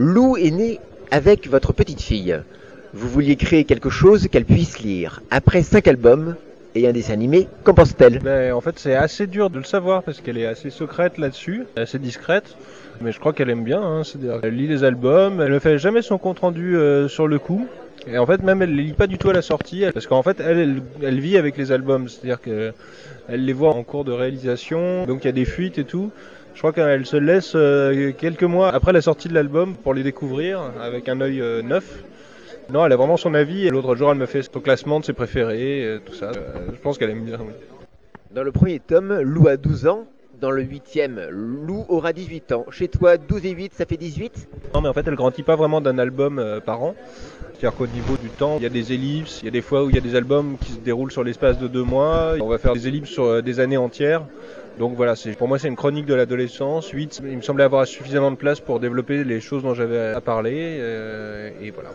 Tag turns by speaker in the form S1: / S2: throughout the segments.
S1: Lou est né avec votre petite fille. Vous vouliez créer quelque chose qu'elle puisse lire. Après cinq albums et un dessin animé, qu'en pense-t-elle?
S2: Ben, en fait, c'est assez dur de le savoir parce qu'elle est assez secrète là-dessus, assez discrète. Mais je crois qu'elle aime bien. Hein, c'est-à-dire, elle lit les albums, elle ne fait jamais son compte rendu euh, sur le coup. Et en fait, même elle les lit pas du tout à la sortie, parce qu'en fait, elle, elle, vit avec les albums, c'est-à-dire que elle les voit en cours de réalisation, donc il y a des fuites et tout. Je crois qu'elle se laisse euh, quelques mois après la sortie de l'album pour les découvrir avec un œil euh, neuf. Non, elle a vraiment son avis. Et l'autre jour, elle me fait son classement de ses préférés, euh, tout ça. Je pense qu'elle aime bien. Oui.
S1: Dans le premier tome, Lou a 12 ans. Dans le huitième, Lou aura 18 ans. Chez toi, 12 et 8, ça fait 18
S2: Non, mais en fait, elle grandit pas vraiment d'un album par an. C'est-à-dire qu'au niveau du temps, il y a des ellipses, il y a des fois où il y a des albums qui se déroulent sur l'espace de deux mois. On va faire des ellipses sur des années entières. Donc voilà, c'est, pour moi c'est une chronique de l'adolescence. 8, il me semblait avoir suffisamment de place pour développer les choses dont j'avais à parler. euh, et voilà.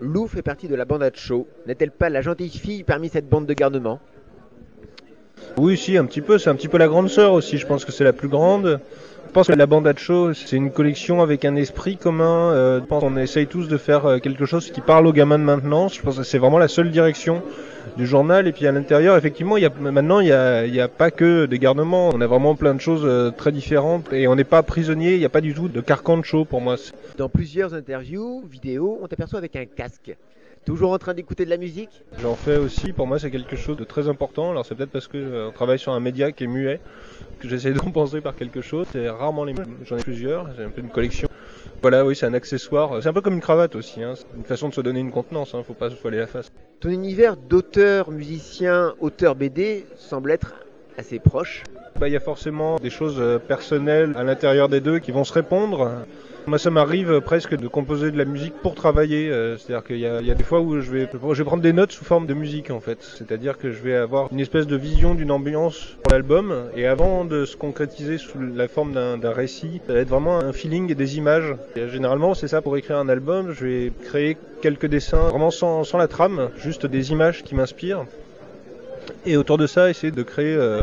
S1: Lou fait partie de la bande à show. N'est-elle pas la gentille fille parmi cette bande de garnement
S2: Oui, si, un petit peu. C'est un petit peu la grande sœur aussi. Je pense que c'est la plus grande. Je pense que la bande Show, c'est une collection avec un esprit commun. Euh, je pense qu'on essaye tous de faire euh, quelque chose qui parle aux gamins de maintenant. Je pense que c'est vraiment la seule direction du journal. Et puis à l'intérieur, effectivement, il y a, maintenant, il n'y a pas que des garnements. On a vraiment plein de choses euh, très différentes. Et on n'est pas prisonnier. Il n'y a pas du tout de carcan de show pour moi.
S1: Dans plusieurs interviews, vidéos, on t'aperçoit avec un casque. Toujours en train d'écouter de la musique?
S2: J'en fais aussi, pour moi c'est quelque chose de très important. Alors c'est peut-être parce que euh, on travaille sur un média qui est muet, que j'essaie de compenser par quelque chose. C'est rarement les mêmes. J'en ai plusieurs, j'ai un peu une collection. Voilà, oui, c'est un accessoire. C'est un peu comme une cravate aussi. Hein. C'est une façon de se donner une contenance. Hein. Faut pas se voiler la face.
S1: Ton univers d'auteur, musicien, auteur BD semble être assez proche.
S2: Bah, il y a forcément des choses euh, personnelles à l'intérieur des deux qui vont se répondre. Moi, ça m'arrive presque de composer de la musique pour travailler. euh, C'est-à-dire qu'il y, a- des fois où je vais, prendre des notes sous forme de musique, en fait. C'est-à-dire que je vais avoir une espèce de vision d'une ambiance pour l'album. Et avant de se concrétiser sous la forme d'un récit, ça va être vraiment un feeling et des images. Généralement, c'est ça pour écrire un album. Je vais créer quelques dessins, vraiment sans la trame, juste des images qui m'inspirent. Et autour de ça, essayer de créer euh,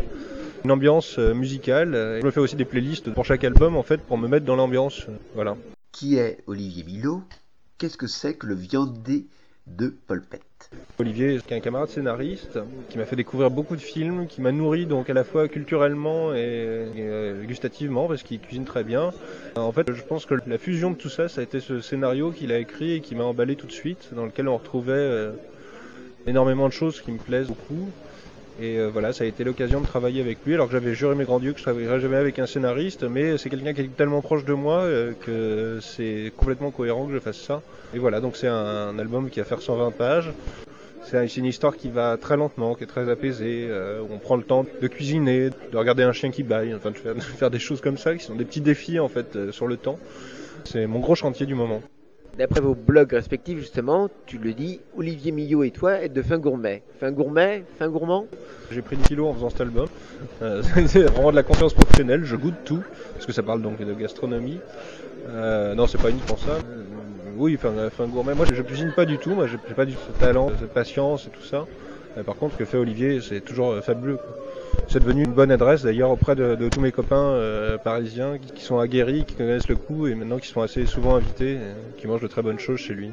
S2: une ambiance euh, musicale. Je me fais aussi des playlists pour chaque album en fait pour me mettre dans l'ambiance. euh, Voilà.
S3: Qui est Olivier Milo Qu'est-ce que c'est que le viandé de Polpette
S2: Olivier, qui est un camarade scénariste, qui m'a fait découvrir beaucoup de films, qui m'a nourri donc à la fois culturellement et, et, gustativement parce qu'il cuisine très bien. En fait, je pense que la fusion de tout ça, ça a été ce scénario qu'il a écrit et qui m'a emballé tout de suite, dans lequel on retrouvait énormément de choses qui me plaisent beaucoup. Et euh, voilà, ça a été l'occasion de travailler avec lui, alors que j'avais juré mes grands dieux que je travaillerais jamais avec un scénariste, mais c'est quelqu'un qui est tellement proche de moi euh, que c'est complètement cohérent que je fasse ça. Et voilà, donc c'est un, album qui va faire 120 pages. C'est un- c'est une histoire qui va très lentement, qui est très apaisée, euh, on prend le temps de cuisiner, de regarder un chien qui baille, enfin de faire, de faire des choses comme ça, qui sont des petits défis en fait euh, sur le temps. C'est mon gros chantier du moment.
S1: D'après vos blogs respectifs, justement, tu le dis, Olivier Millot et toi êtes de fin gourmet. Fin gourmet, fin gourmand?
S2: J'ai pris 10 kilos en faisant cet album. Euh, c'est vraiment de la conscience professionnelle, je goûte tout, parce que ça parle donc de gastronomie. Euh, non, c'est pas uniquement ça. Euh, oui, euh, fin gourmet. Moi, je, cuisine pas du tout. Moi, j'ai pas du tout ce talent, cette patience et tout ça. Par contre, ce que fait Olivier, c'est toujours fabuleux. C'est devenu une bonne adresse d'ailleurs auprès de, tous mes copains euh, parisiens qui, qui sont aguerris, qui connaissent le coup et maintenant qui sont assez souvent invités, et qui mangent de très bonnes choses chez lui.